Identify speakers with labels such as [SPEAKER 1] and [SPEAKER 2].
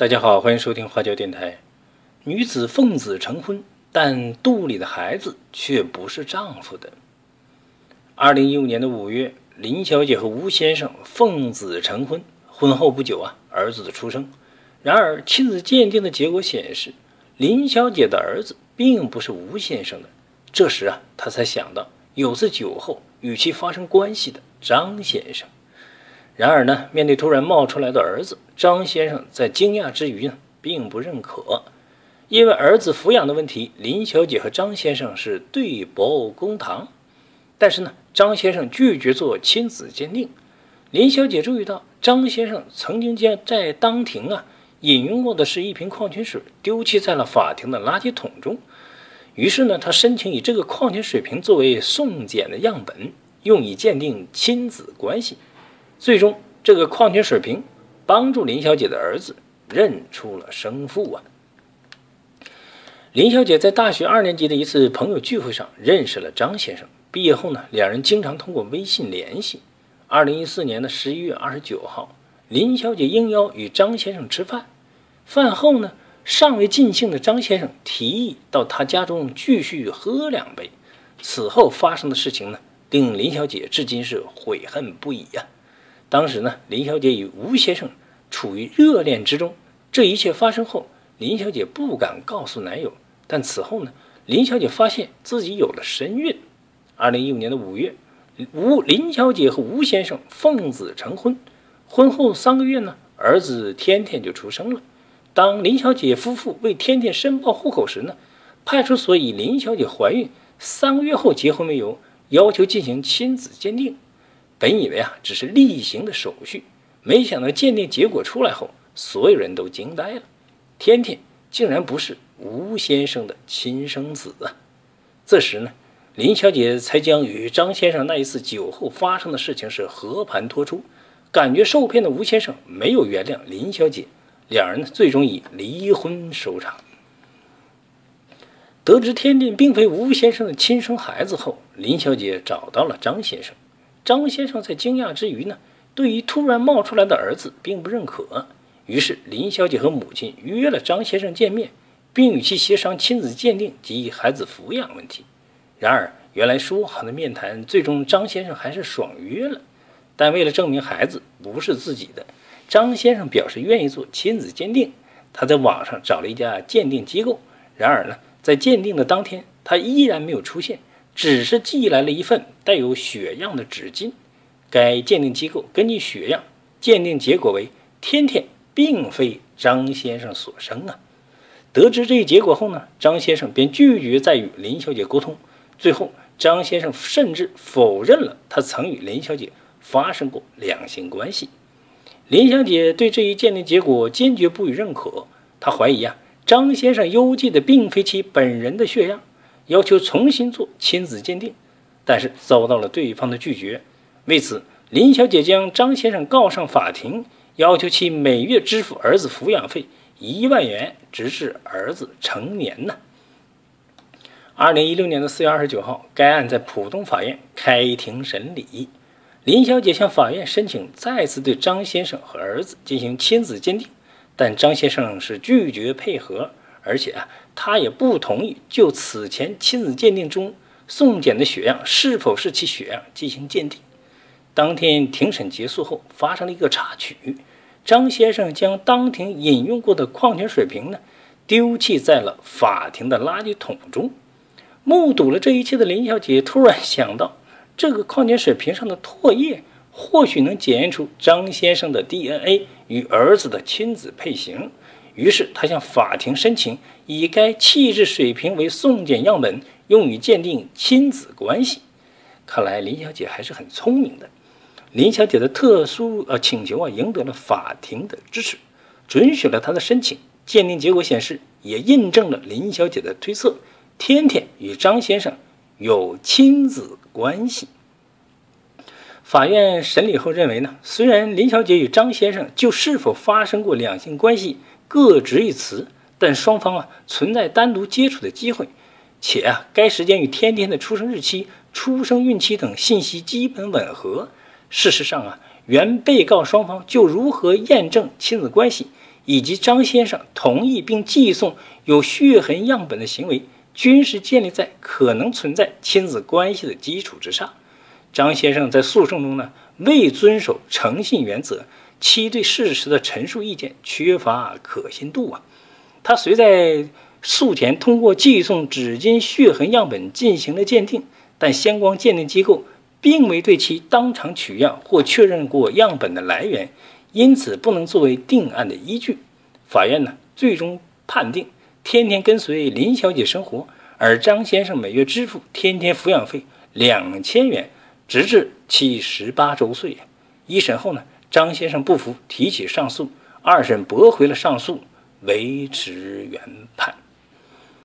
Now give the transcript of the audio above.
[SPEAKER 1] 大家好，欢迎收听花椒电台。女子奉子成婚，但肚里的孩子却不是丈夫的。二零一五年的五月，林小姐和吴先生奉子成婚，婚后不久啊，儿子的出生。然而，亲子鉴定的结果显示，林小姐的儿子并不是吴先生的。这时啊，她才想到有次酒后与其发生关系的张先生。然而呢，面对突然冒出来的儿子，张先生在惊讶之余呢，并不认可。因为儿子抚养的问题，林小姐和张先生是对簿公堂。但是呢，张先生拒绝做亲子鉴定。林小姐注意到，张先生曾经将在当庭啊饮用过的是一瓶矿泉水，丢弃在了法庭的垃圾桶中。于是呢，她申请以这个矿泉水瓶作为送检的样本，用以鉴定亲子关系。最终，这个矿泉水瓶帮助林小姐的儿子认出了生父啊。林小姐在大学二年级的一次朋友聚会上认识了张先生。毕业后呢，两人经常通过微信联系。二零一四年的十一月二十九号，林小姐应邀与张先生吃饭。饭后呢，尚未尽兴的张先生提议到他家中继续喝两杯。此后发生的事情呢，令林小姐至今是悔恨不已呀。当时呢，林小姐与吴先生处于热恋之中。这一切发生后，林小姐不敢告诉男友。但此后呢，林小姐发现自己有了身孕。二零一五年的五月，吴林小姐和吴先生奉子成婚。婚后三个月呢，儿子天天就出生了。当林小姐夫妇为天天申报户口时呢，派出所以林小姐怀孕三个月后结婚为由，要求进行亲子鉴定。本以为啊只是例行的手续，没想到鉴定结果出来后，所有人都惊呆了。天天竟然不是吴先生的亲生子啊！这时呢，林小姐才将与张先生那一次酒后发生的事情是和盘托出。感觉受骗的吴先生没有原谅林小姐，两人呢最终以离婚收场。得知天天并非吴先生的亲生孩子后，林小姐找到了张先生。张先生在惊讶之余呢，对于突然冒出来的儿子并不认可。于是林小姐和母亲约了张先生见面，并与其协商亲子鉴定及孩子抚养问题。然而，原来说好的面谈，最终张先生还是爽约了。但为了证明孩子不是自己的，张先生表示愿意做亲子鉴定。他在网上找了一家鉴定机构。然而呢，在鉴定的当天，他依然没有出现。只是寄来了一份带有血样的纸巾，该鉴定机构根据血样鉴定结果为天天并非张先生所生啊。得知这一结果后呢，张先生便拒绝再与林小姐沟通。最后，张先生甚至否认了他曾与林小姐发生过两性关系。林小姐对这一鉴定结果坚决不予认可，她怀疑啊，张先生邮寄的并非其本人的血样。要求重新做亲子鉴定，但是遭到了对方的拒绝。为此，林小姐将张先生告上法庭，要求其每月支付儿子抚养费一万元，直至儿子成年呢。二零一六年的四月二十九号，该案在浦东法院开庭审理。林小姐向法院申请再次对张先生和儿子进行亲子鉴定，但张先生是拒绝配合。而且啊，他也不同意就此前亲子鉴定中送检的血样是否是其血样进行鉴定。当天庭审结束后，发生了一个插曲：张先生将当庭饮用过的矿泉水瓶呢，丢弃在了法庭的垃圾桶中。目睹了这一切的林小姐突然想到，这个矿泉水瓶上的唾液或许能检验出张先生的 DNA 与儿子的亲子配型。于是，他向法庭申请以该气质水平为送检样本，用于鉴定亲子关系。看来林小姐还是很聪明的。林小姐的特殊呃请求啊，赢得了法庭的支持，准许了她的申请。鉴定结果显示，也印证了林小姐的推测：天天与张先生有亲子关系。法院审理后认为呢，虽然林小姐与张先生就是否发生过两性关系，各执一词，但双方啊存在单独接触的机会，且啊该时间与天天的出生日期、出生孕期等信息基本吻合。事实上啊，原被告双方就如何验证亲子关系，以及张先生同意并寄送有血痕样本的行为，均是建立在可能存在亲子关系的基础之上。张先生在诉讼中呢，未遵守诚信原则，其对事实的陈述意见缺乏可信度啊。他虽在诉前通过寄送纸巾血痕样本进行了鉴定，但相关鉴定机构并未对其当场取样或确认过样本的来源，因此不能作为定案的依据。法院呢，最终判定天天跟随林小姐生活，而张先生每月支付天天抚养费两千元，直至其十八周岁。一审后呢，张先生不服，提起上诉，二审驳回了上诉。维持原判。